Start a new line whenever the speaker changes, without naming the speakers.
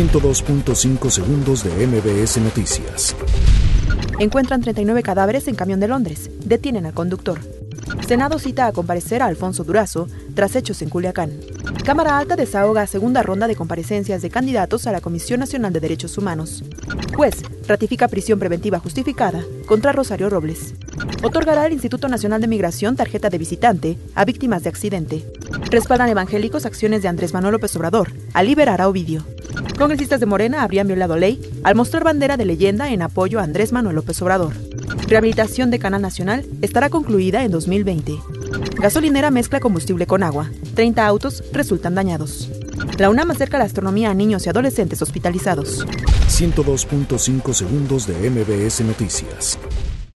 102.5 segundos de MBS Noticias.
Encuentran 39 cadáveres en camión de Londres. Detienen al conductor. Senado cita a comparecer a Alfonso Durazo tras hechos en Culiacán. Cámara Alta desahoga segunda ronda de comparecencias de candidatos a la Comisión Nacional de Derechos Humanos. Juez ratifica prisión preventiva justificada contra Rosario Robles. Otorgará el Instituto Nacional de Migración tarjeta de visitante a víctimas de accidente. Respaldan evangélicos acciones de Andrés Manuel López Obrador a liberar a Ovidio. Congresistas de Morena habrían violado ley al mostrar bandera de leyenda en apoyo a Andrés Manuel López Obrador. Rehabilitación de Canal Nacional estará concluida en 2020. Gasolinera mezcla combustible con agua. 30 autos resultan dañados. La UNAM acerca la astronomía a niños y adolescentes hospitalizados.
102.5 segundos de MBS Noticias.